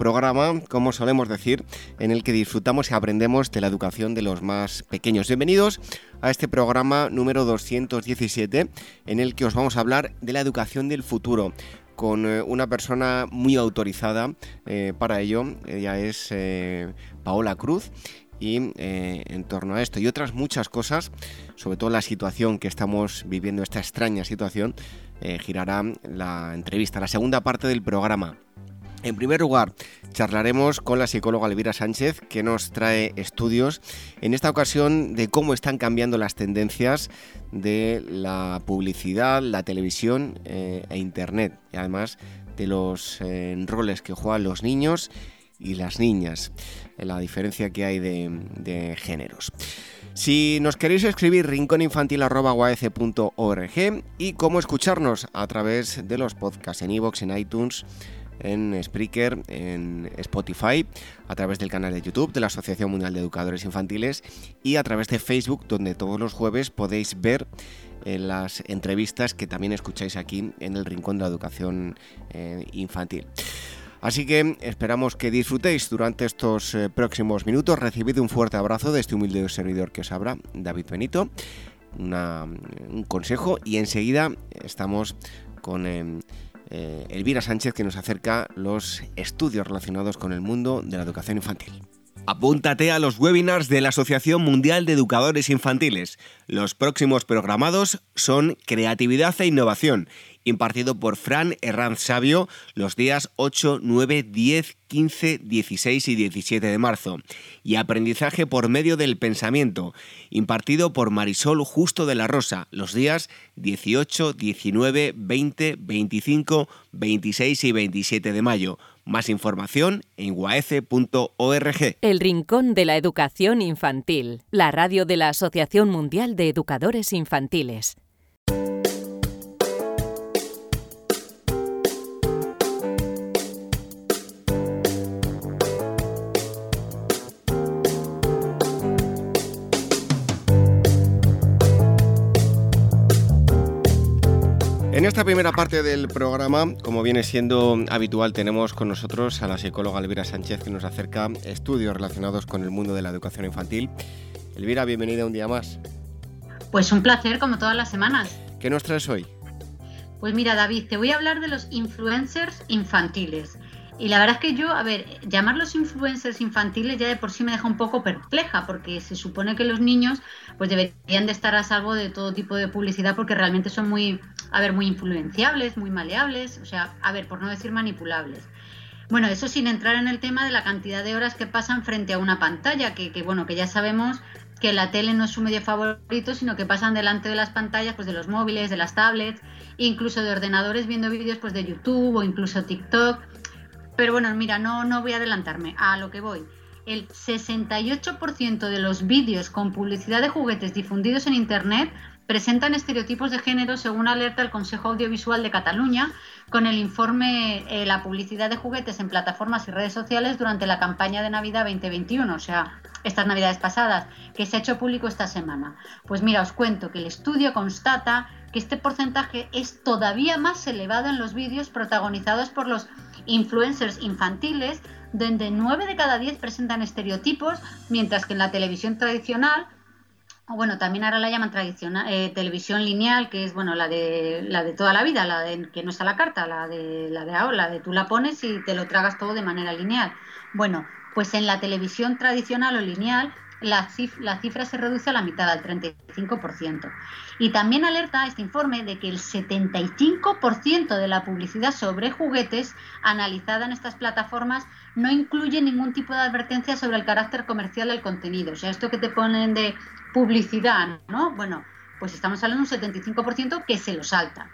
programa, como solemos decir, en el que disfrutamos y aprendemos de la educación de los más pequeños. Bienvenidos a este programa número 217, en el que os vamos a hablar de la educación del futuro con eh, una persona muy autorizada eh, para ello. Ella es eh, Paola Cruz y en torno a esto y otras muchas cosas, sobre todo la situación que estamos viviendo, esta extraña situación, girará la entrevista, la segunda parte del programa. En primer lugar, charlaremos con la psicóloga Elvira Sánchez, que nos trae estudios, en esta ocasión, de cómo están cambiando las tendencias de la publicidad, la televisión eh, e Internet, y además de los eh, roles que juegan los niños y las niñas, la diferencia que hay de, géneros. Si nos queréis escribir rincóninfantil.org y cómo escucharnos a través de los podcasts en iVoox, en iTunes, en Spreaker, en Spotify, a través del canal de YouTube de la Asociación Mundial de Educadores Infantiles y a través de Facebook, donde todos los jueves podéis ver eh, las entrevistas que también escucháis aquí en el Rincón de la Educación eh, Infantil. Así que esperamos que disfrutéis durante estos eh, próximos minutos. Recibid un fuerte abrazo de este humilde servidor que os habla, David Benito. un consejo y enseguida estamos con eh, Elvira Sánchez que nos acerca los estudios relacionados con el mundo de la educación infantil. Apúntate a los webinars de la Asociación Mundial de Educadores Infantiles. Los próximos programados son Creatividad e Innovación impartido por Fran Herranz Sabio los días 8, 9, 10, 15, 16 y 17 de marzo, y Aprendizaje por medio del pensamiento, impartido por Marisol Justo de la Rosa los días 18, 19, 20, 25, 26 y 27 de mayo. Más información en guaece.org. El Rincón de la Educación Infantil, la radio de la Asociación Mundial de Educadores Infantiles. En esta primera parte del programa, como viene siendo habitual, tenemos con nosotros a la psicóloga Elvira Sánchez que nos acerca estudios relacionados con el mundo de la educación infantil. Elvira, bienvenida un día más. Pues un placer, como todas las semanas. ¿Qué nos traes hoy? Pues mira, David, te voy a hablar de los influencers infantiles. Y la verdad es que yo, a ver, llamarlos influencers infantiles ya de por sí me deja un poco perpleja, porque se supone que los niños pues deberían de estar a salvo de todo tipo de publicidad porque realmente son muy, a ver, muy influenciables, muy maleables, o sea, a ver, por no decir manipulables. Bueno, eso sin entrar en el tema de la cantidad de horas que pasan frente a una pantalla, que, bueno, que ya sabemos que la tele no es su medio favorito, sino que pasan delante de las pantallas pues de los móviles, de las tablets, incluso de ordenadores viendo vídeos pues de YouTube o incluso TikTok pero bueno, mira, no, no voy a adelantarme a lo que voy. El 68% de los vídeos con publicidad de juguetes difundidos en Internet presentan estereotipos de género según alerta el Consejo Audiovisual de Cataluña con el informe eh, La publicidad de juguetes en plataformas y redes sociales durante la campaña de Navidad 2021, o sea, estas Navidades pasadas, que se ha hecho público esta semana. Pues mira, os cuento que el estudio constata que este porcentaje es todavía más elevado en los vídeos protagonizados por los influencers infantiles, donde 9 de cada 10 presentan estereotipos, mientras que en la televisión tradicional, o bueno, también ahora la llaman tradicional, eh, televisión lineal, que es bueno la de la de toda la vida, la de que no está la carta, la de la de ahora, la de tú la pones y te lo tragas todo de manera lineal. Bueno, pues en la televisión tradicional o lineal la cifra, se reduce a la mitad, al 35%. Y también alerta este informe de que el 75% de la publicidad sobre juguetes analizada en estas plataformas no incluye ningún tipo de advertencia sobre el carácter comercial del contenido. O sea, esto que te ponen de publicidad, ¿no? Bueno, pues estamos hablando de un 75% que se lo salta.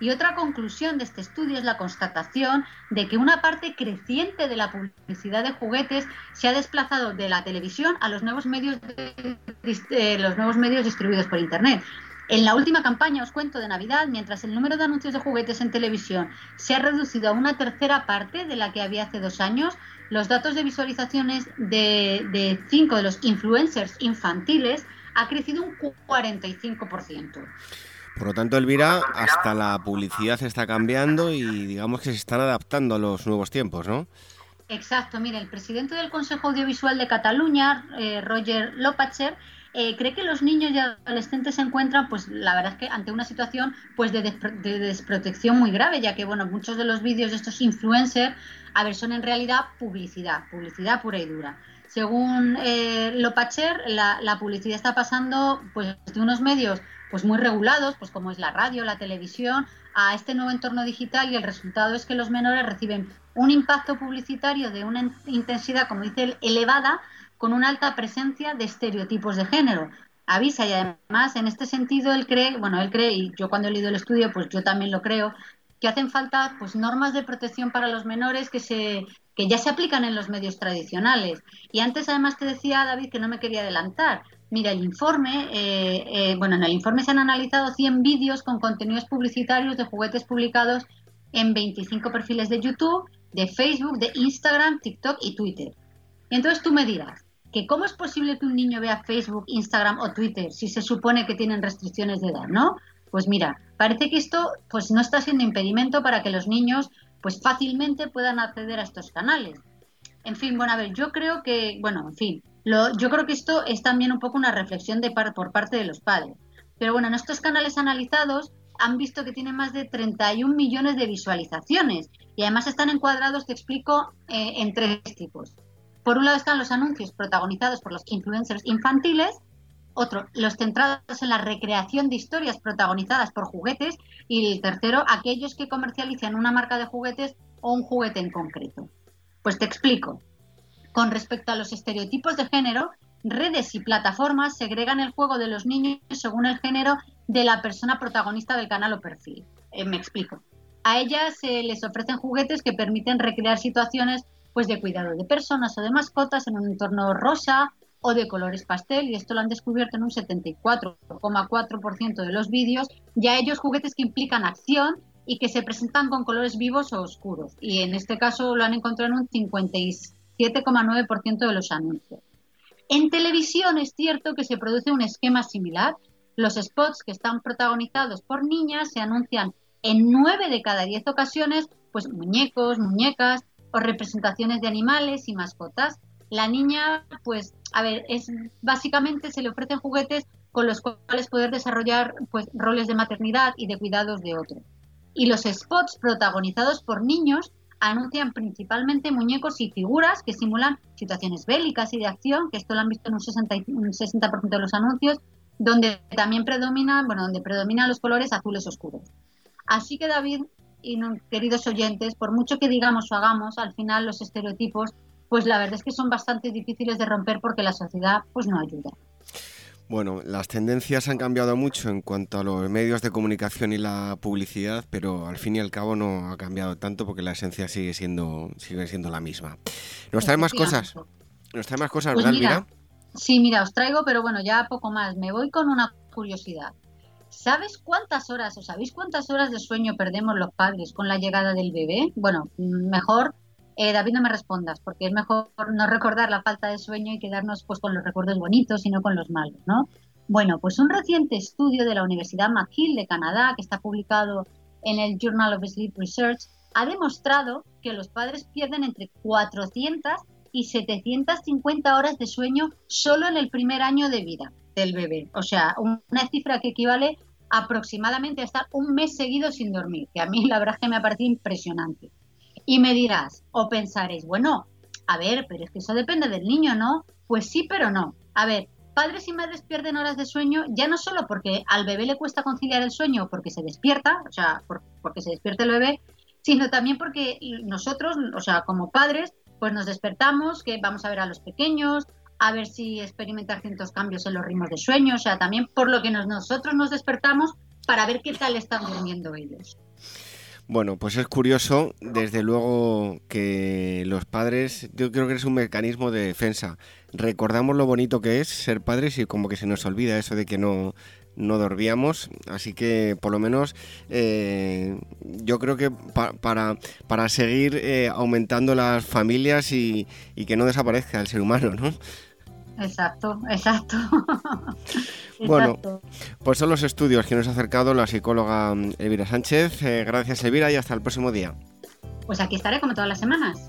Y otra conclusión de este estudio es la constatación de que una parte creciente de la publicidad de juguetes se ha desplazado de la televisión a los nuevos medios, de, los nuevos medios distribuidos por Internet. En la última campaña, os cuento, de Navidad, mientras el número de anuncios de juguetes en televisión se ha reducido a una tercera parte de la que había hace dos años, los datos de visualizaciones de, cinco de los influencers infantiles ha crecido un 45%. Por lo tanto, Elvira, hasta la publicidad está cambiando y digamos que se están adaptando a los nuevos tiempos, ¿no? Exacto, mire, el presidente del Consejo Audiovisual de Cataluña, eh, Roger Lopacher, eh, cree que los niños y adolescentes se encuentran, pues la verdad es que ante una situación pues de, desprotección muy grave, ya que bueno, muchos de los vídeos de estos influencers, a ver, son en realidad publicidad, publicidad pura y dura. Según eh, Lopacher, la, la publicidad está pasando pues de unos medios pues muy regulados, pues como es la radio, la televisión, a este nuevo entorno digital y el resultado es que los menores reciben un impacto publicitario de una intensidad, como dice él, elevada, con una alta presencia de estereotipos de género. Avisa y además en este sentido él cree, bueno, él cree y yo cuando he leído el estudio pues yo también lo creo, que hacen falta pues normas de protección para los menores que se que ya se aplican en los medios tradicionales. Y antes además te decía David que no me quería adelantar. Mira, el informe, eh, eh, bueno, en el informe se han analizado 100 vídeos con contenidos publicitarios de juguetes publicados en 25 perfiles de YouTube, de Facebook, de Instagram, TikTok y Twitter. Y entonces tú me dirás, que cómo es posible que un niño vea Facebook, Instagram o Twitter si se supone que tienen restricciones de edad, ¿no? Pues mira, parece que esto pues no está siendo impedimento para que los niños pues fácilmente puedan acceder a estos canales. En fin, bueno, a ver, yo creo que, bueno, en fin, lo, yo creo que esto es también un poco una reflexión de por parte de los padres. Pero bueno, en estos canales analizados han visto que tienen más de 31 millones de visualizaciones y además están encuadrados, te explico, eh, en tres tipos. Por un lado están los anuncios protagonizados por los influencers infantiles, otro, los centrados en la recreación de historias protagonizadas por juguetes y el tercero, aquellos que comercializan una marca de juguetes o un juguete en concreto. Pues te explico. Con respecto a los estereotipos de género, redes y plataformas segregan el juego de los niños según el género de la persona protagonista del canal o perfil. Eh, me explico. A ellas se les ofrecen juguetes que permiten recrear situaciones pues de cuidado de personas o de mascotas en un entorno rosa o de colores pastel y esto lo han descubierto en un 74,4% de los vídeos, ya ellos juguetes que implican acción y que se presentan con colores vivos o oscuros y en este caso lo han encontrado en un 57,9% de los anuncios. En televisión es cierto que se produce un esquema similar. Los spots que están protagonizados por niñas se anuncian en 9 de cada 10 ocasiones, pues muñecos, muñecas, o representaciones de animales y mascotas. La niña, pues, a ver, es básicamente se le ofrecen juguetes con los cuales poder desarrollar pues roles de maternidad y de cuidados de otro. Y los spots protagonizados por niños anuncian principalmente muñecos y figuras que simulan situaciones bélicas y de acción, que esto lo han visto en un 60%, un 60 de los anuncios, donde también predominan, bueno, donde predominan los colores azules oscuros. Así que David, y queridos oyentes, por mucho que digamos o hagamos, al final los estereotipos, pues la verdad es que son bastante difíciles de romper porque la sociedad pues no ayuda. Bueno, las tendencias han cambiado mucho en cuanto a los medios de comunicación y la publicidad, pero al fin y al cabo no ha cambiado tanto porque la esencia sigue siendo, sigue siendo la misma. ¿Nos trae más cosas? ¿Nos trae más cosas, pues verdad, mira, Sí, mira, os traigo, pero bueno, ya poco más. Me voy con una curiosidad. ¿Sabes cuántas horas o sabéis cuántas horas de sueño perdemos los padres con la llegada del bebé? Bueno, mejor, eh, David, no me respondas, porque es mejor no recordar la falta de sueño y quedarnos pues con los recuerdos bonitos y no con los malos, ¿no? Bueno, pues un reciente estudio de la Universidad McGill de Canadá, que está publicado en el Journal of Sleep Research, ha demostrado que los padres pierden entre 400 y 750 horas de sueño solo en el primer año de vida del bebé. O sea, una cifra que equivale aproximadamente a estar un mes seguido sin dormir, que a mí la verdad es que me ha parecido impresionante. Y me dirás, o pensaréis, bueno, a ver, pero es que eso depende del niño, ¿no? Pues sí, pero no. A ver, padres y madres pierden horas de sueño ya no solo porque al bebé le cuesta conciliar el sueño porque se despierta, o sea, porque se despierta el bebé, sino también porque nosotros, o sea, como padres, pues nos despertamos, que vamos a ver a los pequeños, a ver si experimentar ciertos cambios en los ritmos de sueño, o sea, también por lo que nosotros nos despertamos para ver qué tal están durmiendo ellos. Bueno, pues es curioso, desde luego, que los padres, yo creo que es un mecanismo de defensa. Recordamos lo bonito que es ser padres y como que se nos olvida eso de que no, no dormíamos, así que por lo menos eh, yo creo que para, para seguir eh, aumentando las familias y, y, que no desaparezca el ser humano, ¿no? Exacto, exacto. bueno, pues son los estudios que nos ha acercado la psicóloga mm, Elvira Sánchez. Eh, gracias Elvira y hasta el próximo día. Pues aquí estaré como todas las semanas.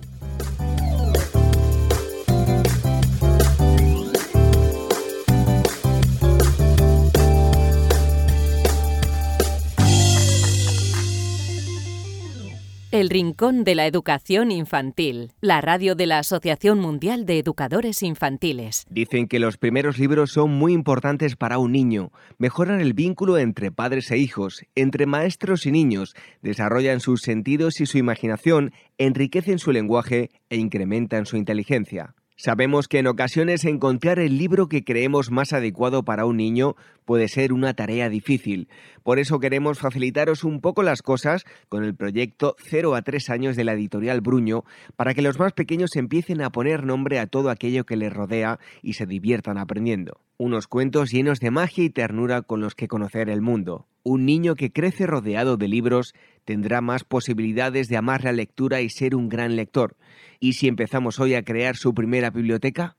El Rincón de la Educación Infantil, la radio de la Asociación Mundial de Educadores Infantiles. Dicen que los primeros libros son muy importantes para un niño. Mejoran el vínculo entre padres e hijos, entre maestros y niños, desarrollan sus sentidos y su imaginación, enriquecen su lenguaje e incrementan su inteligencia. Sabemos que en ocasiones encontrar el libro que creemos más adecuado para un niño puede ser una tarea difícil. Por eso queremos facilitaros un poco las cosas con el proyecto 0 a 3 años de la editorial Bruño para que los más pequeños empiecen a poner nombre a todo aquello que les rodea y se diviertan aprendiendo. Unos cuentos llenos de magia y ternura con los que conocer el mundo. Un niño que crece rodeado de libros tendrá más posibilidades de amar la lectura y ser un gran lector. ¿Y si empezamos hoy a crear su primera biblioteca?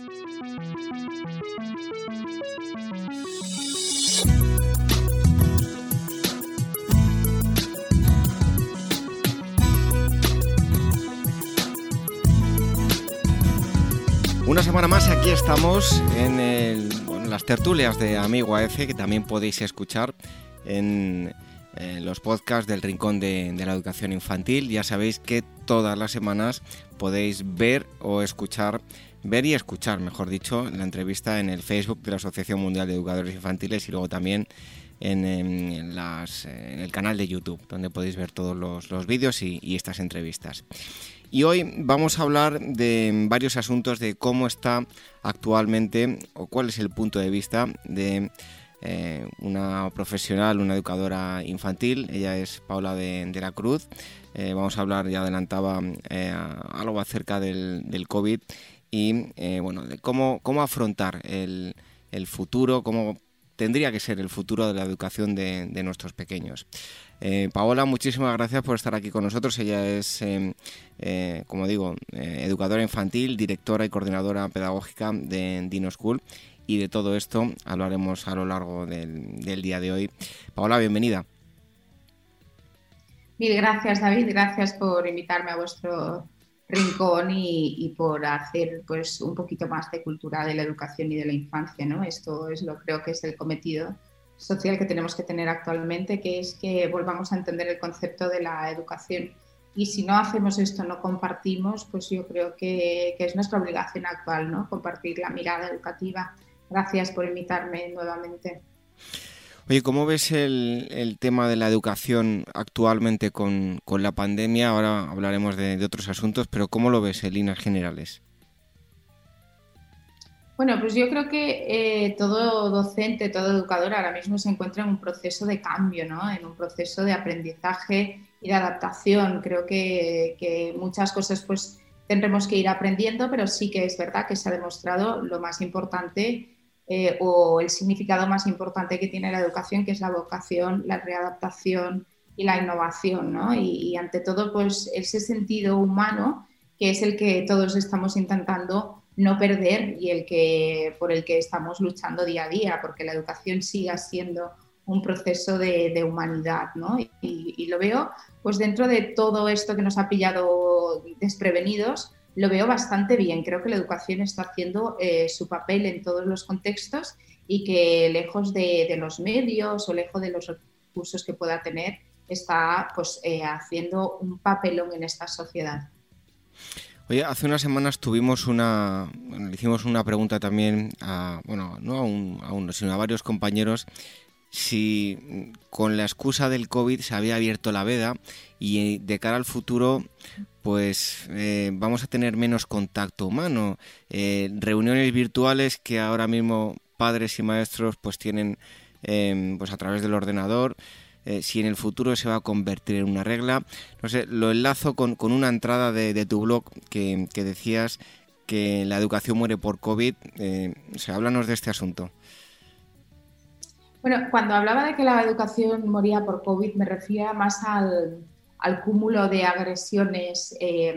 Una semana más aquí estamos en, las tertulias de Amigo AF que también podéis escuchar en, los podcasts del Rincón de, la Educación Infantil. Ya sabéis que todas las semanas podéis ver o escuchar, ver y escuchar, mejor dicho, la entrevista en el Facebook de la Asociación Mundial de Educadores Infantiles y luego también en, el canal de YouTube, donde podéis ver todos los, vídeos y estas entrevistas. Y hoy vamos a hablar de varios asuntos de cómo está actualmente o cuál es el punto de vista de eh, una profesional, una educadora infantil. Ella es Paula de, la Cruz. Eh, vamos a hablar, ya adelantaba, eh, algo acerca del, COVID y bueno, de cómo, cómo afrontar el, futuro, cómo tendría que ser el futuro de la educación de, nuestros pequeños. Eh, Paola, muchísimas gracias por estar aquí con nosotros. Ella es, em, eh, como digo, eh, educadora infantil, directora y coordinadora pedagógica de Dino School. Y de todo esto hablaremos a lo largo del, día de hoy. Paola, bienvenida. Mil gracias, David. Gracias por invitarme a vuestro rincón y, por hacer pues un poquito más de cultura de la educación y de la infancia, ¿no? Esto es lo creo que es el cometido social que tenemos que tener actualmente, que es que volvamos a entender el concepto de la educación. Y si no hacemos esto, no compartimos, pues yo creo que, es nuestra obligación actual, ¿no? Compartir la mirada educativa. Gracias por invitarme nuevamente. Oye, ¿cómo ves el, tema de la educación actualmente con, la pandemia? Ahora hablaremos de, otros asuntos, pero ¿cómo lo ves en líneas generales? Bueno, pues yo creo que eh, todo docente, todo educador ahora mismo se encuentra en un proceso de cambio, ¿no? En un proceso de aprendizaje de adaptación. Creo que, que, muchas cosas pues tendremos que ir aprendiendo, pero sí que es verdad que se ha demostrado lo más importante eh, o el significado más importante que tiene la educación, que es la vocación, la readaptación y la innovación, ¿no? Y, ante todo, pues ese sentido humano que es el que todos estamos intentando no perder y el que por el que estamos luchando día a día, porque la educación siga siendo un proceso de, humanidad, ¿no? Y, y, lo veo, pues dentro de todo esto que nos ha pillado desprevenidos, lo veo bastante bien. Creo que la educación está haciendo eh, su papel en todos los contextos y que lejos de, los medios o lejos de los recursos que pueda tener, está pues, eh, haciendo un papelón en esta sociedad. Oye, hace unas semanas tuvimos una, hicimos una pregunta también a, bueno, no a, uno, sino a varios compañeros si con la excusa del COVID se había abierto la veda y de cara al futuro pues eh, vamos a tener menos contacto humano. Eh, reuniones virtuales que ahora mismo padres y maestros pues tienen em, pues a través del ordenador. Eh, si en el futuro se va a convertir en una regla. No sé, lo enlazo con, una entrada de, tu blog que, decías que la educación muere por COVID. o sea, háblanos de este asunto. Bueno, cuando hablaba de que la educación moría por COVID, me refería más al, al cúmulo de agresiones eh,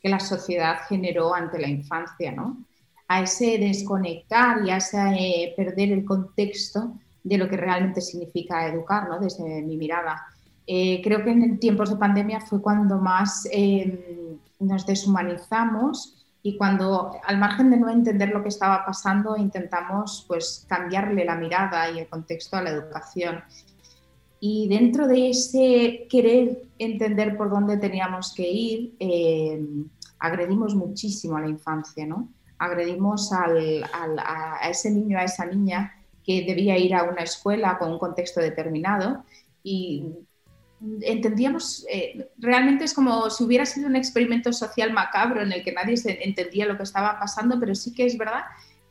que la sociedad generó ante la infancia, ¿no? a ese desconectar y a ese eh, perder el contexto de lo que realmente significa educar, desde mi mirada. Eh, creo que en tiempos de pandemia fue cuando más nos deshumanizamos y cuando al margen de no entender lo que estaba pasando intentamos pues cambiarle la mirada y el contexto a la educación y dentro de ese querer entender por dónde teníamos que ir, eh, agredimos muchísimo a la infancia, ¿no? Agredimos a ese niño, a esa niña que debía ir a una escuela con un contexto determinado y entendíamos, eh, realmente es como si hubiera sido un experimento social macabro en el que nadie entendía lo que estaba pasando, pero sí que es verdad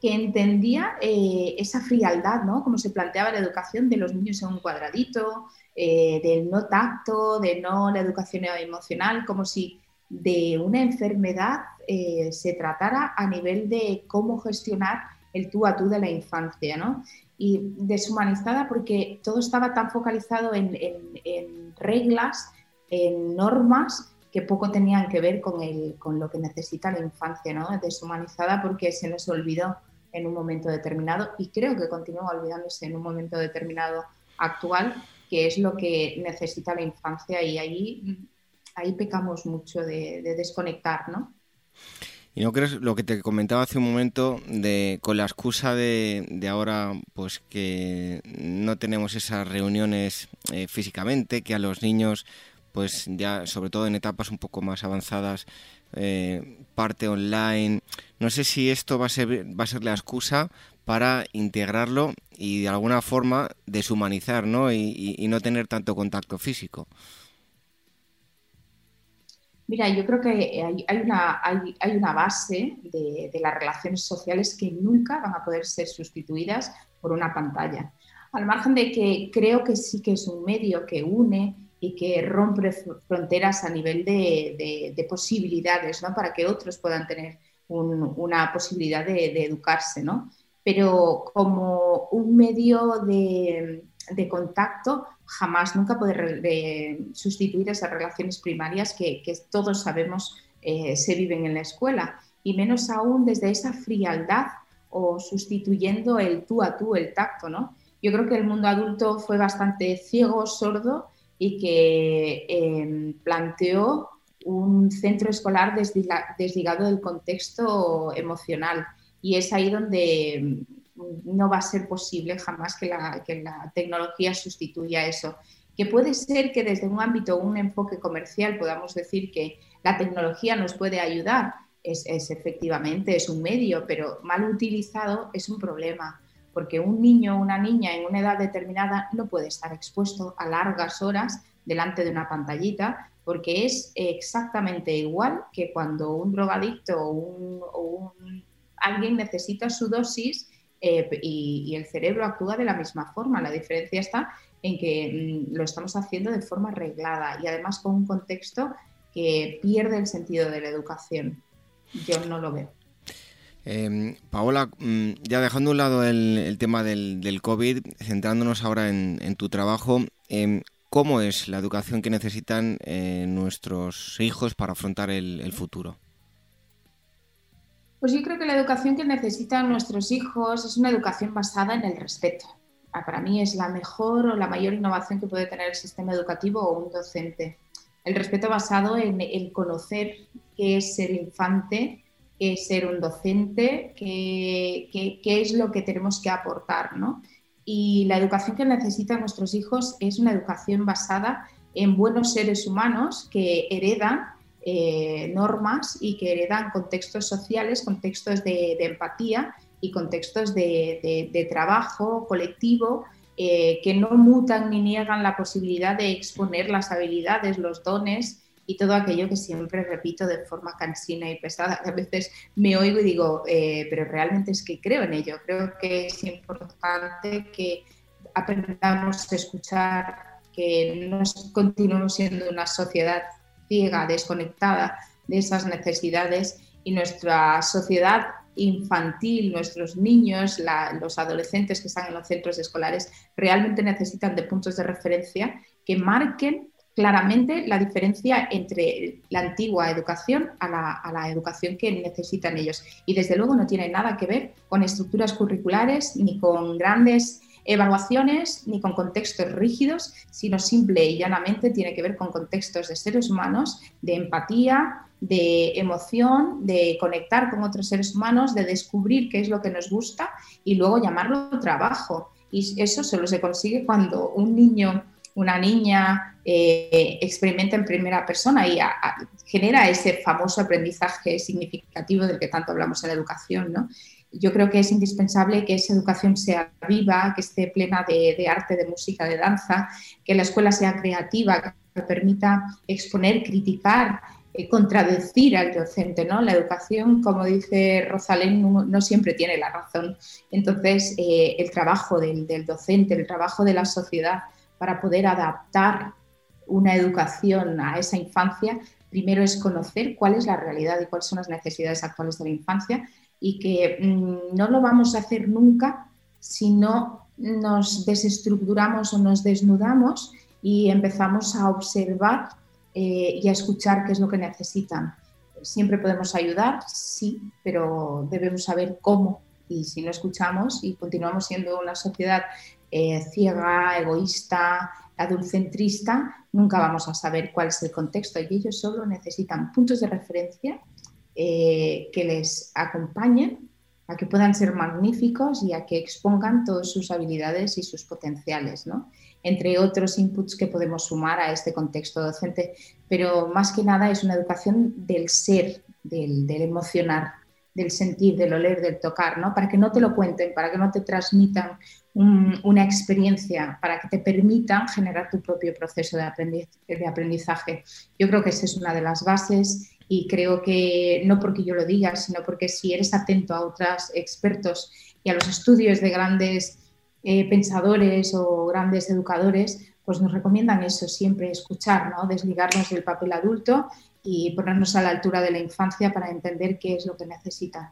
que entendía eh, esa frialdad, ¿no? Como se planteaba la educación de los niños en un cuadradito, eh, del no tacto, de no la educación emocional, como si de una enfermedad eh, se tratara a nivel de cómo gestionar el tú a tú de la infancia, ¿no? Y deshumanizada porque todo estaba tan focalizado en, en reglas, en normas, que poco tenían que ver con, el, con lo que necesita la infancia, ¿no? Deshumanizada porque se nos olvidó en un momento determinado y creo que continúa olvidándose en un momento determinado actual, que es lo que necesita la infancia y ahí, ahí pecamos mucho de, desconectar, ¿no? ¿Y no crees lo que te comentaba hace un momento de con la excusa de, de ahora pues que no tenemos esas reuniones eh, físicamente, que a los niños pues ya sobre todo en etapas un poco más avanzadas eh, parte online. No sé si esto va a, ser, va a ser la excusa para integrarlo y de alguna forma deshumanizar ¿no? Y, no tener tanto contacto físico. Mira, yo creo que hay, una, hay, una, base de, de, las relaciones sociales que nunca van a poder ser sustituidas por una pantalla. Al margen de que creo que sí que es un medio que une, y que rompe fronteras a nivel de, posibilidades, ¿no? Para que otros puedan tener una posibilidad de, educarse, ¿no? Pero como un medio de, contacto, jamás, nunca poder sustituir esas relaciones primarias que, todos sabemos eh, se viven en la escuela, y menos aún desde esa frialdad o sustituyendo el tú a tú, el tacto, ¿no? Yo creo que el mundo adulto fue bastante ciego, sordo y que em, planteó un centro escolar desligado del contexto emocional. Y es ahí donde em, no va a ser posible jamás que la, que la tecnología sustituya eso. Que puede ser que desde un ámbito, un enfoque comercial, podamos decir que la tecnología nos puede ayudar. Es, es efectivamente, es un medio, pero mal utilizado es un problema porque un niño o una niña en una edad determinada no puede estar expuesto a largas horas delante de una pantallita, porque es exactamente igual que cuando un drogadicto o, alguien necesita su dosis eh, y, el cerebro actúa de la misma forma. La diferencia está en que mm, lo estamos haciendo de forma arreglada y además con un contexto que pierde el sentido de la educación. Yo no lo veo. Em, Paola, mm, ya dejando un lado el, tema del, COVID, centrándonos ahora en, tu trabajo, em, ¿cómo es la educación que necesitan eh, nuestros hijos para afrontar el, futuro? Pues yo creo que la educación que necesitan nuestros hijos es una educación basada en el respeto. Para mí es la mejor o la mayor innovación que puede tener el sistema educativo o un docente. El respeto basado en el conocer qué es ser infante, qué es ser un docente, qué, es lo que tenemos que aportar. ¿no? Y la educación que necesitan nuestros hijos es una educación basada en buenos seres humanos que heredan eh, normas y que heredan contextos sociales, contextos de, empatía y contextos de, trabajo colectivo eh, que no mutan ni niegan la posibilidad de exponer las habilidades, los dones y todo aquello que siempre repito de forma cansina y pesada. A veces me oigo y digo, eh, pero realmente es que creo en ello. Creo que es importante que aprendamos a escuchar, que no continuemos siendo una sociedad ciega, desconectada de esas necesidades y nuestra sociedad infantil, nuestros niños, los adolescentes que están en los centros escolares realmente necesitan de puntos de referencia que marquen claramente la diferencia entre la antigua educación a la, educación que necesitan ellos. Y desde luego no tiene nada que ver con estructuras curriculares, ni con grandes evaluaciones, ni con contextos rígidos, sino simple y llanamente tiene que ver con contextos de seres humanos, de empatía, de emoción, de conectar con otros seres humanos, de descubrir qué es lo que nos gusta y luego llamarlo trabajo. Y eso solo se consigue cuando un niño, una niña, eh, experimenta en primera persona y genera ese famoso aprendizaje significativo del que tanto hablamos en la educación. ¿no? Yo creo que es indispensable que esa educación sea viva, que esté plena de, arte, de música, de danza, que la escuela sea creativa, que permita exponer, criticar, eh, contradecir al docente. ¿no? La educación, como dice Rosalén, no, siempre tiene la razón. Entonces, eh, el trabajo del, del docente, el trabajo de la sociedad para poder adaptar una educación a esa infancia, primero es conocer cuál es la realidad y cuáles son las necesidades actuales de la infancia y que mm, no lo vamos a hacer nunca si no nos desestructuramos o nos desnudamos y empezamos a observar eh, y a escuchar qué es lo que necesitan. Siempre podemos ayudar, sí, pero debemos saber cómo. Y si no escuchamos y continuamos siendo una sociedad eh, ciega, egoísta, adulcentrista, nunca vamos a saber cuál es el contexto y ellos solo necesitan puntos de referencia eh, que les acompañen a que puedan ser magníficos y a que expongan todas sus habilidades y sus potenciales, ¿no? entre otros inputs que podemos sumar a este contexto docente. Pero más que nada es una educación del ser, del, del emocionar, del sentir, del oler, del tocar, ¿no? para que no te lo cuenten, para que no te transmitan una experiencia para que te permitan generar tu propio proceso de, aprendizaje. Yo creo que esa es una de las bases y creo que no porque yo lo diga, sino porque si eres atento a otros expertos y a los estudios de grandes eh, pensadores o grandes educadores, pues nos recomiendan eso siempre, escuchar, ¿no? desligarnos del papel adulto y ponernos a la altura de la infancia para entender qué es lo que necesitan.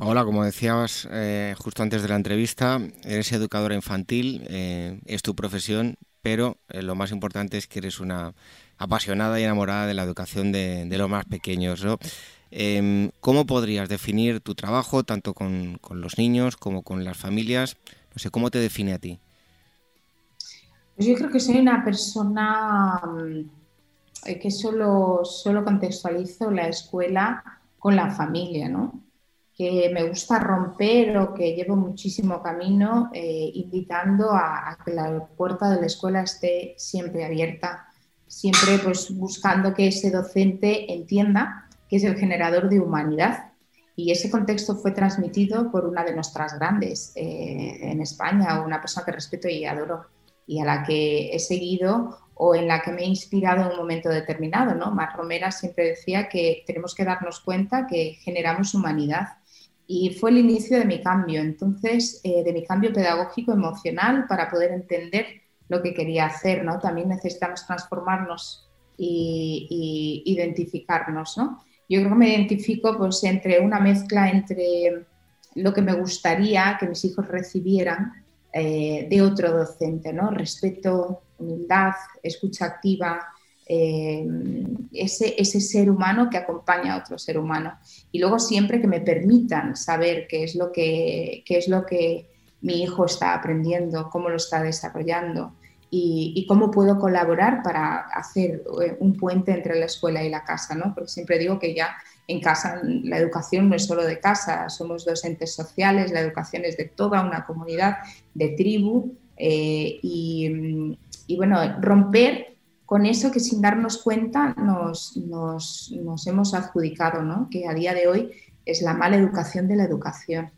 Paola, como decías eh, justo antes de la entrevista, eres educadora infantil, eh, es tu profesión, pero eh, lo más importante es que eres una apasionada y enamorada de la educación de, los más pequeños. Em, ¿Cómo podrías definir tu trabajo tanto con, los niños como con las familias? No sé, ¿cómo te define a ti? Pues yo creo que soy una persona mm, que solo, solo contextualizo la escuela con la familia, ¿no? que me gusta romper o que llevo muchísimo camino eh, invitando a, que la puerta de la escuela esté siempre abierta, siempre pues buscando que ese docente entienda que es el generador de humanidad. Y ese contexto fue transmitido por una de nuestras grandes eh, en España, una persona que respeto y adoro y a la que he seguido o en la que me he inspirado en un momento determinado. ¿no? Mar Romera siempre decía que tenemos que darnos cuenta que generamos humanidad y fue el inicio de mi cambio, entonces, eh, de mi cambio pedagógico emocional para poder entender lo que quería hacer, ¿no? También necesitamos transformarnos y, identificarnos, ¿no? Yo creo que me identifico pues entre una mezcla entre lo que me gustaría que mis hijos recibieran eh, de otro docente, ¿no? Respeto, humildad, escucha activa, eh, ese, ese, ser humano que acompaña a otro ser humano. Y luego siempre que me permitan saber qué es lo que, qué es lo que mi hijo está aprendiendo, cómo lo está desarrollando y, cómo puedo colaborar para hacer eh, un puente entre la escuela y la casa, ¿no? Porque siempre digo que ya en casa la educación no es solo de casa, somos docentes sociales, la educación es de toda una comunidad, de tribu, eh, y, y, bueno, romper con eso que sin darnos cuenta nos, hemos adjudicado, ¿no? que a día de hoy es la mala educación de la educación.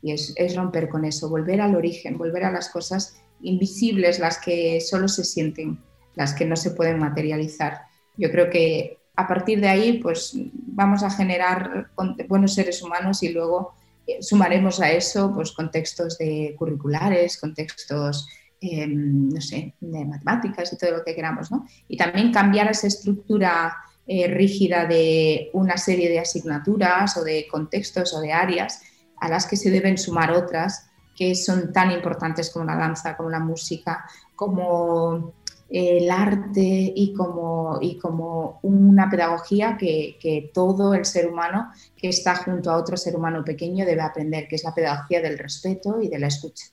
Y es, romper con eso, volver al origen, volver a las cosas invisibles, las que solo se sienten, las que no se pueden materializar. Yo creo que a partir de ahí pues vamos a generar buenos seres humanos y luego eh, sumaremos a eso pues contextos de curriculares, contextos Em, no sé, de matemáticas y todo lo que queramos, ¿no? Y también cambiar esa estructura eh, rígida de una serie de asignaturas o de contextos o de áreas a las que se deben sumar otras que son tan importantes como la danza, como la música, como eh, el arte y como, y como una pedagogía que, que, todo el ser humano que está junto a otro ser humano pequeño debe aprender, que es la pedagogía del respeto y de la escucha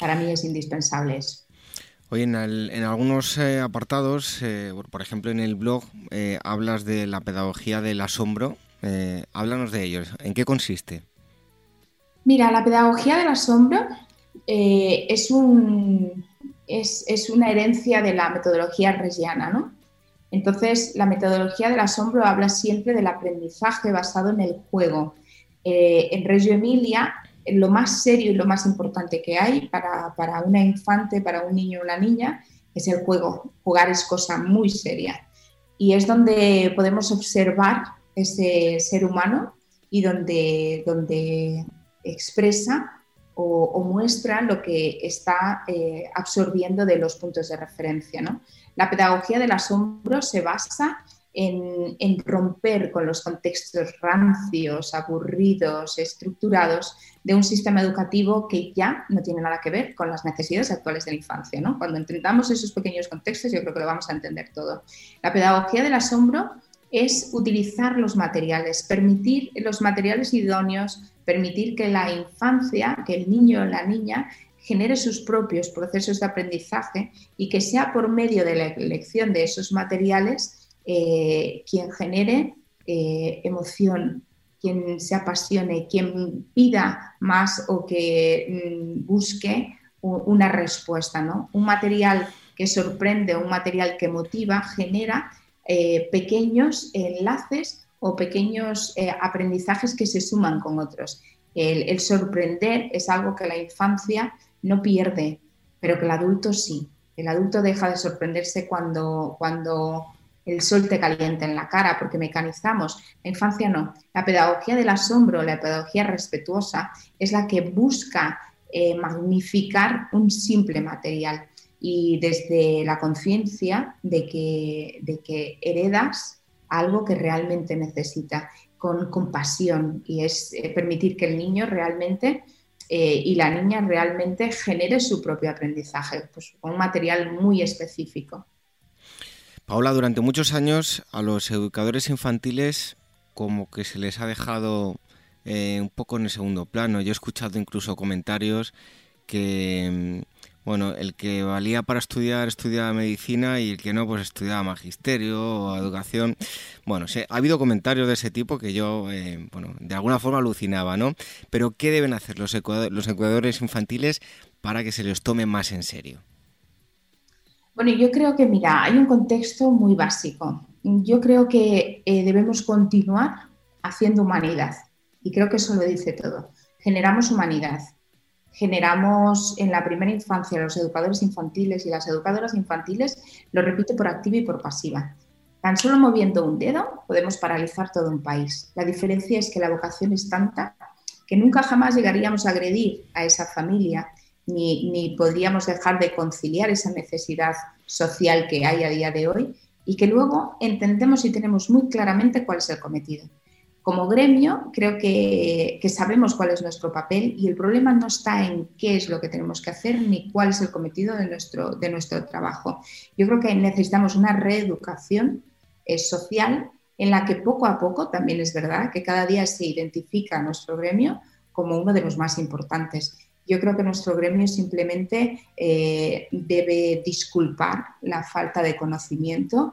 para mí es indispensable eso. Oye, en, algunos eh, apartados, eh, por ejemplo en el blog, eh, hablas de la pedagogía del asombro. háblanos de ellos. ¿En qué consiste? Mira, la pedagogía del asombro es, un, es, es, una herencia de la metodología resiana, ¿no? Entonces, la metodología del asombro habla siempre del aprendizaje basado en el juego. en Reggio Emilia lo más serio y lo más importante que hay para, para una infante, para un niño o una niña, es el juego. Jugar es cosa muy seria. Y es donde podemos observar ese ser humano y donde, donde expresa o, muestra lo que está eh, absorbiendo de los puntos de referencia. ¿no? La pedagogía del asombro se basa en, romper con los contextos rancios, aburridos, estructurados de un sistema educativo que ya no tiene nada que ver con las necesidades actuales de la infancia. ¿no? Cuando entendamos esos pequeños contextos, yo creo que lo vamos a entender todo. La pedagogía del asombro es utilizar los materiales, permitir los materiales idóneos, permitir que la infancia, que el niño o la niña genere sus propios procesos de aprendizaje y que sea por medio de la elección de esos materiales eh, quien genere eh, emoción, quien se apasione, quien pida más o que mm, busque una respuesta. ¿no? Un material que sorprende, un material que motiva, genera eh, pequeños enlaces o pequeños aprendizajes que se suman con otros. El, el, sorprender es algo que la infancia no pierde, pero que el adulto sí. El adulto deja de sorprenderse cuando, cuando el sol te caliente en la cara porque mecanizamos. La infancia no. La pedagogía del asombro, la pedagogía respetuosa, es la que busca eh, magnificar un simple material y desde la conciencia de que, de que heredas algo que realmente necesita, con compasión, y es eh, permitir que el niño realmente eh, y la niña realmente genere su propio aprendizaje, pues, con un material muy específico. Paula, durante muchos años a los educadores infantiles como que se les ha dejado eh, un poco en el segundo plano. Yo he escuchado incluso comentarios que, mm, bueno, el que valía para estudiar estudiaba medicina y el que no, pues estudiaba magisterio o educación. Bueno, ha habido comentarios de ese tipo que yo, eh, bueno, de alguna forma alucinaba, ¿no? Pero ¿qué deben hacer los, los educadores infantiles para que se les tome más en serio? Bueno, yo creo que, mira, hay un contexto muy básico. Yo creo que eh, debemos continuar haciendo humanidad y creo que eso lo dice todo. Generamos humanidad, generamos en la primera infancia los educadores infantiles y las educadoras infantiles, lo repito por activa y por pasiva. Tan solo moviendo un dedo podemos paralizar todo un país. La diferencia es que la vocación es tanta que nunca jamás llegaríamos a agredir a esa familia, ni, ni podríamos dejar de conciliar esa necesidad social que hay a día de hoy y que luego entendemos y tenemos muy claramente cuál es el cometido. Como gremio, creo que, sabemos cuál es nuestro papel y el problema no está en qué es lo que tenemos que hacer ni cuál es el cometido de nuestro, de nuestro trabajo. Yo creo que necesitamos una reeducación eh, social en la que poco a poco, también es verdad, que cada día se identifica nuestro gremio como uno de los más importantes. Yo creo que nuestro gremio simplemente eh, debe disculpar la falta de conocimiento,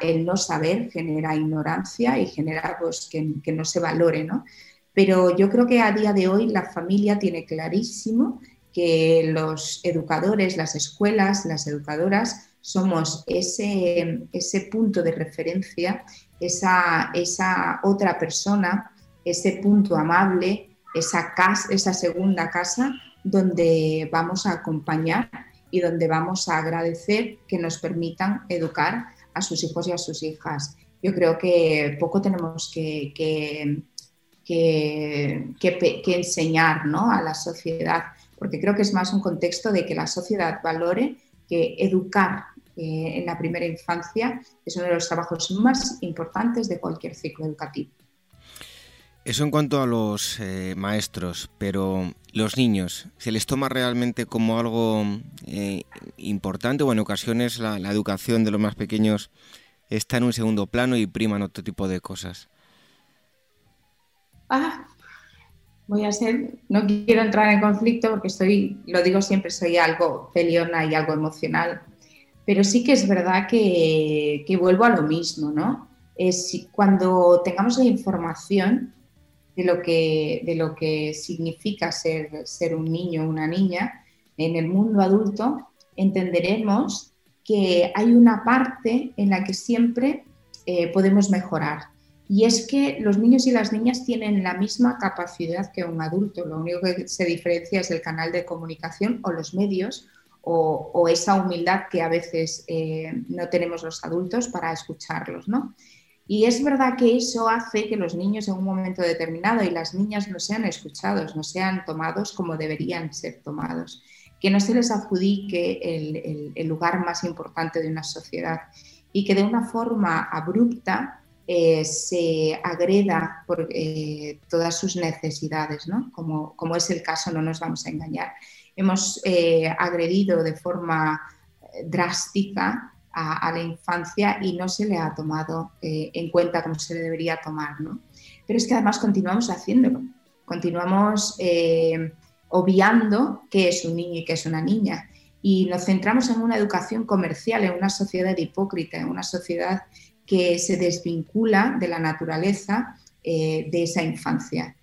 el no saber genera ignorancia y genera pues, que, no se valore. ¿no? Pero yo creo que a día de hoy la familia tiene clarísimo que los educadores, las escuelas, las educadoras, somos ese, ese punto de referencia, esa, esa otra persona, ese punto amable esa, casa, esa segunda casa donde vamos a acompañar y donde vamos a agradecer que nos permitan educar a sus hijos y a sus hijas. Yo creo que poco tenemos que, que, enseñar ¿no? a la sociedad, porque creo que es más un contexto de que la sociedad valore que educar eh, en la primera infancia es uno de los trabajos más importantes de cualquier ciclo educativo. Eso en cuanto a los eh, maestros, pero los niños, ¿se les toma realmente como algo eh, importante o en ocasiones la, educación de los más pequeños está en un segundo plano y priman otro tipo de cosas? Ah, voy a ser, no quiero entrar en conflicto porque estoy, lo digo siempre, soy algo peleona y algo emocional, pero sí que es verdad que, que vuelvo a lo mismo, ¿no? Es cuando tengamos la información, de lo que, de lo que significa ser, ser un niño o una niña, en el mundo adulto entenderemos que hay una parte en la que siempre eh, podemos mejorar. Y es que los niños y las niñas tienen la misma capacidad que un adulto. Lo único que se diferencia es el canal de comunicación o los medios o, esa humildad que a veces eh, no tenemos los adultos para escucharlos. ¿no? Y es verdad que eso hace que los niños en un momento determinado y las niñas no sean escuchados, no sean tomados como deberían ser tomados, que no se les adjudique el, lugar más importante de una sociedad y que de una forma abrupta eh, se agreda por eh, todas sus necesidades, ¿no? como, como, es el caso, no nos vamos a engañar. Hemos eh, agredido de forma drástica a, la infancia y no se le ha tomado eh, en cuenta como se le debería tomar. ¿no? Pero es que además continuamos haciéndolo, continuamos eh, obviando qué es un niño y qué es una niña y nos centramos en una educación comercial, en una sociedad hipócrita, en una sociedad que se desvincula de la naturaleza eh, de esa infancia.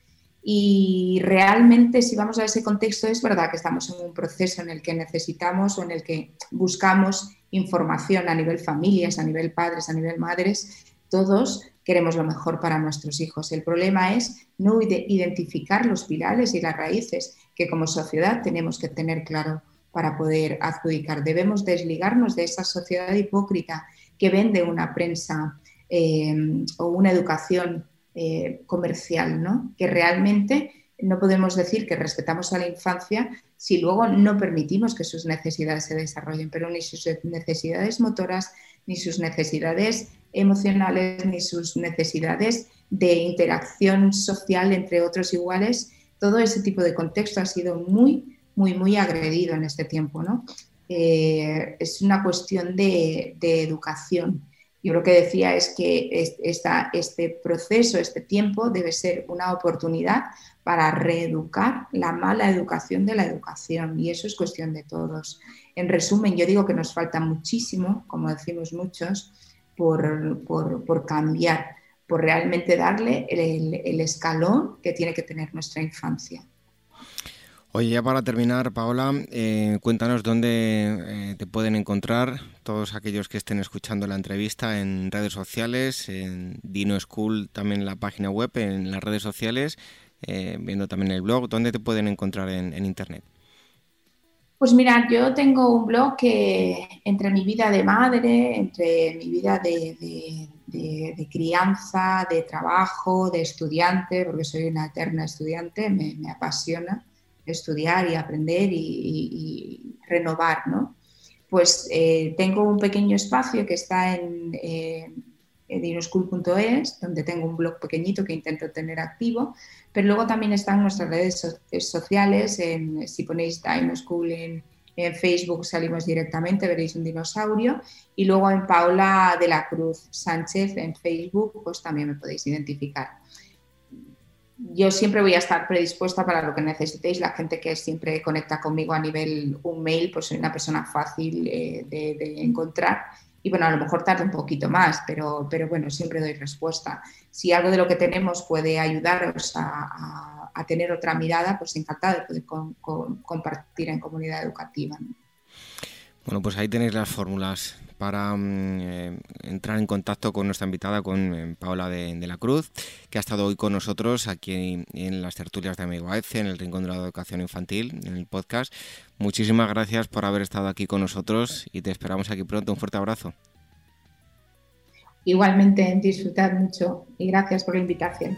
Y realmente, si vamos a ese contexto, es verdad que estamos en un proceso en el que necesitamos o en el que buscamos información a nivel familias, a nivel padres, a nivel madres. Todos queremos lo mejor para nuestros hijos. El problema es no identificar los pilares y las raíces que como sociedad tenemos que tener claro para poder adjudicar. Debemos desligarnos de esa sociedad hipócrita que vende una prensa eh, o una educación eh, comercial, ¿no? que realmente no podemos decir que respetamos a la infancia si luego no permitimos que sus necesidades se desarrollen, pero ni sus necesidades motoras, ni sus necesidades emocionales, ni sus necesidades de interacción social entre otros iguales, todo ese tipo de contexto ha sido muy, muy, muy agredido en este tiempo. ¿no? Eh, es una cuestión de, de educación yo lo que decía es que este proceso, este tiempo debe ser una oportunidad para reeducar la mala educación de la educación y eso es cuestión de todos. En resumen, yo digo que nos falta muchísimo, como decimos muchos, por, cambiar, por realmente darle el escalón que tiene que tener nuestra infancia. Oye, ya para terminar, Paola, eh, cuéntanos dónde eh, te pueden encontrar todos aquellos que estén escuchando la entrevista en redes sociales, en Dino School, también la página web, en las redes sociales, eh, viendo también el blog, ¿dónde te pueden encontrar en, Internet? Pues mira, yo tengo un blog que entre mi vida de madre, entre mi vida de, crianza, de trabajo, de estudiante, porque soy una eterna estudiante, me, apasiona estudiar y aprender y, renovar, ¿no? Pues eh, tengo un pequeño espacio que está en eh, dinoschool.es, donde tengo un blog pequeñito que intento tener activo, pero luego también están nuestras redes sociales, en, si ponéis Dinoschool en en Facebook salimos directamente, veréis un dinosaurio. Y luego en Paula de la Cruz Sánchez en Facebook, pues también me podéis identificar. Yo siempre voy a estar predispuesta para lo que necesitéis. La gente que siempre conecta conmigo a nivel un mail, pues soy una persona fácil eh, de, encontrar y bueno, a lo mejor tarda un poquito más, pero, pero bueno, siempre doy respuesta. Si algo de lo que tenemos puede ayudaros a tener otra mirada, pues encantada de poder compartir en comunidad educativa. Bueno, pues ahí tenéis las fórmulas para mm, eh, entrar en contacto con nuestra invitada, con eh, Paola de, la Cruz, que ha estado hoy con nosotros aquí en las tertulias de Amigo AECE, en el Rincón de la Educación Infantil, en el podcast. Muchísimas gracias por haber estado aquí con nosotros y te esperamos aquí pronto. Un fuerte abrazo. Igualmente, disfrutad mucho y gracias por la invitación.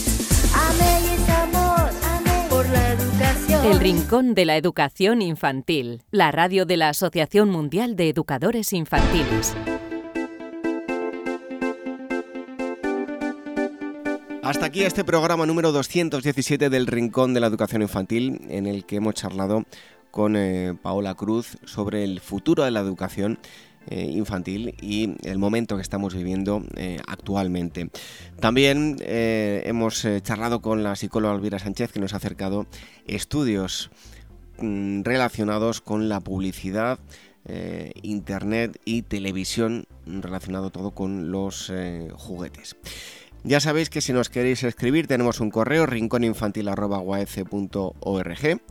El Rincón de la Educación Infantil, la radio de la Asociación Mundial de Educadores Infantiles. Hasta aquí este programa número 217 del Rincón de la Educación Infantil, en el que hemos charlado con eh, Paola Cruz sobre el futuro de la educación eh, infantil y el momento que estamos viviendo eh, actualmente. También hemos charlado con la psicóloga Elvira Sánchez que nos ha acercado estudios mm, relacionados con la publicidad, internet y televisión, relacionado todo con los juguetes. Ya sabéis que si nos queréis escribir tenemos un correo rincóninfantil.org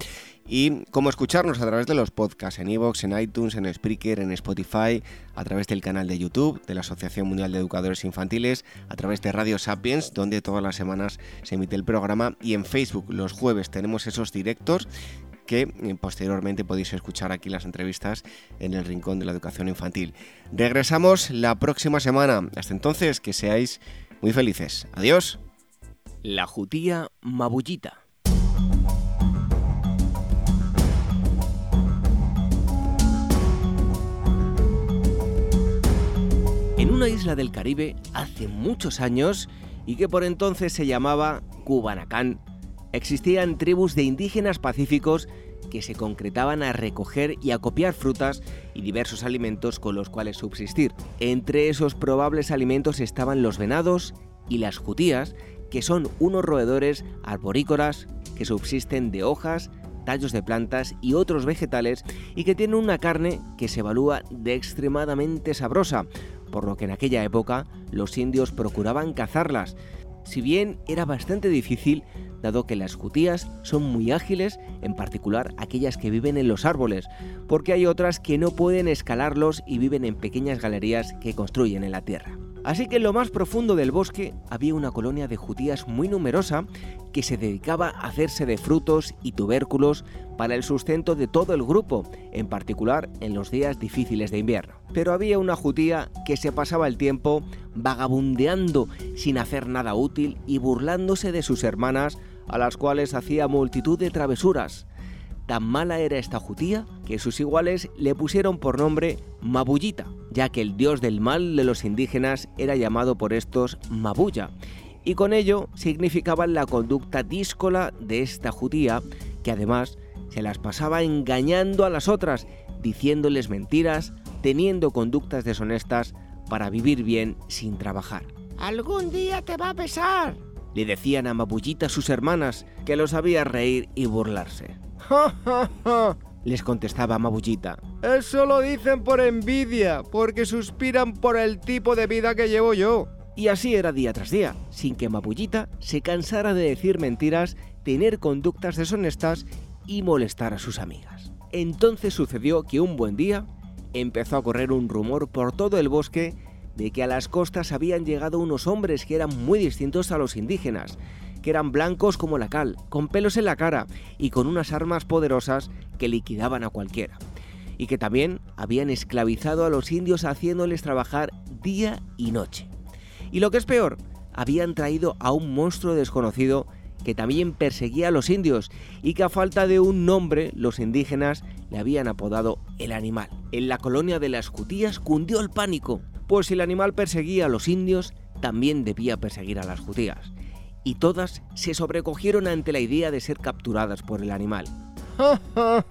y cómo escucharnos a través de los podcasts en iVoox, en iTunes, en Spreaker, en Spotify, a través del canal de YouTube de la Asociación Mundial de Educadores Infantiles, a través de Radio Sapiens, donde todas las semanas se emite el programa, y en Facebook los jueves tenemos esos directos que eh, posteriormente podéis escuchar aquí las entrevistas en el Rincón de la Educación Infantil. Regresamos la próxima semana. Hasta entonces, que seáis muy felices. Adiós. La jutía mabullita. Una isla del Caribe hace muchos años y que por entonces se llamaba Cubanacán, existían tribus de indígenas pacíficos que se concretaban a recoger y a copiar frutas y diversos alimentos con los cuales subsistir. Entre esos probables alimentos estaban los venados y las jutías, que son unos roedores arborícolas que subsisten de hojas, tallos de plantas y otros vegetales y que tienen una carne que se evalúa de extremadamente sabrosa, por lo que en aquella época los indios procuraban cazarlas, si bien era bastante difícil, dado que las jutías son muy ágiles, en particular aquellas que viven en los árboles, porque hay otras que no pueden escalarlos y viven en pequeñas galerías que construyen en la tierra. Así que en lo más profundo del bosque había una colonia de jutías muy numerosa que se dedicaba a hacerse de frutos y tubérculos para el sustento de todo el grupo, en particular en los días difíciles de invierno. Pero había una jutía que se pasaba el tiempo vagabundeando sin hacer nada útil y burlándose de sus hermanas a las cuales hacía multitud de travesuras. Tan mala era esta jutía que sus iguales le pusieron por nombre Mabullita ya que el dios del mal de los indígenas era llamado por estos Mabuya, y con ello significaba la conducta díscola de esta judía, que además se las pasaba engañando a las otras, diciéndoles mentiras, teniendo conductas deshonestas para vivir bien sin trabajar. Algún día te va a pesar, le decían a Mabullita sus hermanas, que los sabía reír y burlarse. ¡Ja, ja, ja! les contestaba Mabullita. Eso lo dicen por envidia, porque suspiran por el tipo de vida que llevo yo. Y así era día tras día, sin que Mabullita se cansara de decir mentiras, tener conductas deshonestas y molestar a sus amigas. Entonces sucedió que un buen día empezó a correr un rumor por todo el bosque de que a las costas habían llegado unos hombres que eran muy distintos a los indígenas, que eran blancos como la cal, con pelos en la cara y con unas armas poderosas que liquidaban a cualquiera, y que también habían esclavizado a los indios haciéndoles trabajar día y noche. Y lo que es peor, habían traído a un monstruo desconocido que también perseguía a los indios y que a falta de un nombre los indígenas le habían apodado el animal. En la colonia de las Jutías cundió el pánico, pues si el animal perseguía a los indios, también debía perseguir a las Jutías y todas se sobrecogieron ante la idea de ser capturadas por el animal. ¡Ja, ja!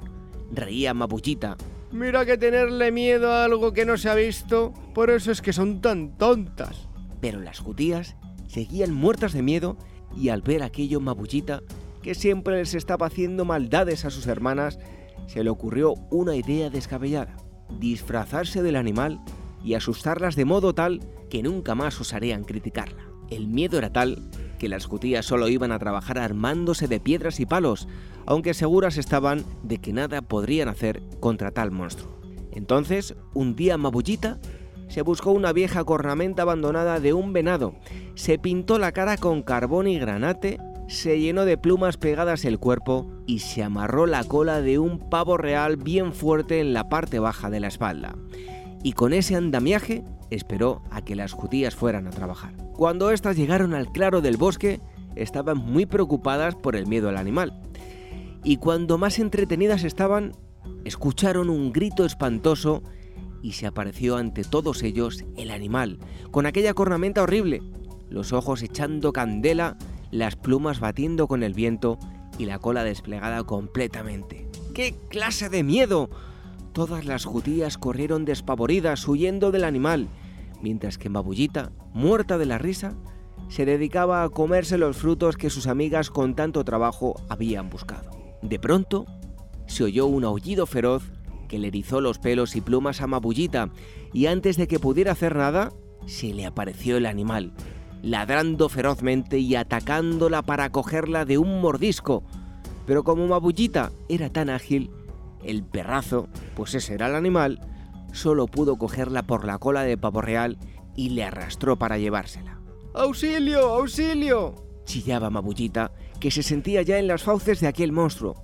Reía Mabullita. Mira que tenerle miedo a algo que no se ha visto, por eso es que son tan tontas. Pero las judías seguían muertas de miedo y al ver aquello Mabullita, que siempre les estaba haciendo maldades a sus hermanas, se le ocurrió una idea descabellada, disfrazarse del animal y asustarlas de modo tal que nunca más osarían criticarla. El miedo era tal que las jutías solo iban a trabajar armándose de piedras y palos, aunque seguras estaban de que nada podrían hacer contra tal monstruo. Entonces, un día Mabullita se buscó una vieja cornamenta abandonada de un venado, se pintó la cara con carbón y granate, se llenó de plumas pegadas el cuerpo y se amarró la cola de un pavo real bien fuerte en la parte baja de la espalda. Y con ese andamiaje esperó a que las judías fueran a trabajar. Cuando éstas llegaron al claro del bosque, estaban muy preocupadas por el miedo al animal. Y cuando más entretenidas estaban, escucharon un grito espantoso y se apareció ante todos ellos el animal, con aquella cornamenta horrible, los ojos echando candela, las plumas batiendo con el viento y la cola desplegada completamente. ¡Qué clase de miedo! Todas las judías corrieron despavoridas huyendo del animal mientras que Mabullita, muerta de la risa, se dedicaba a comerse los frutos que sus amigas con tanto trabajo habían buscado. De pronto, se oyó un aullido feroz que le erizó los pelos y plumas a Mabullita, y antes de que pudiera hacer nada, se le apareció el animal, ladrando ferozmente y atacándola para cogerla de un mordisco. Pero como Mabullita era tan ágil, el perrazo, pues ese era el animal, solo pudo cogerla por la cola de pavo real y le arrastró para llevársela. ¡Auxilio! ¡Auxilio! chillaba Mabullita, que se sentía ya en las fauces de aquel monstruo.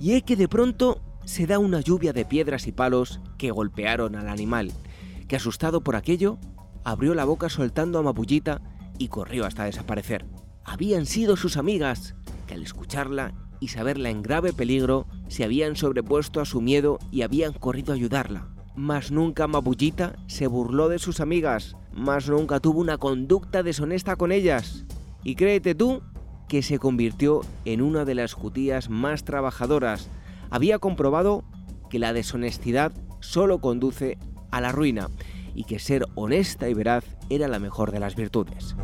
Y es que de pronto se da una lluvia de piedras y palos que golpearon al animal, que asustado por aquello, abrió la boca soltando a Mabullita y corrió hasta desaparecer. Habían sido sus amigas, que al escucharla y saberla en grave peligro, se habían sobrepuesto a su miedo y habían corrido a ayudarla. Mas nunca Mabullita se burló de sus amigas, mas nunca tuvo una conducta deshonesta con ellas. Y créete tú que se convirtió en una de las jutías más trabajadoras. Había comprobado que la deshonestidad solo conduce a la ruina y que ser honesta y veraz era la mejor de las virtudes.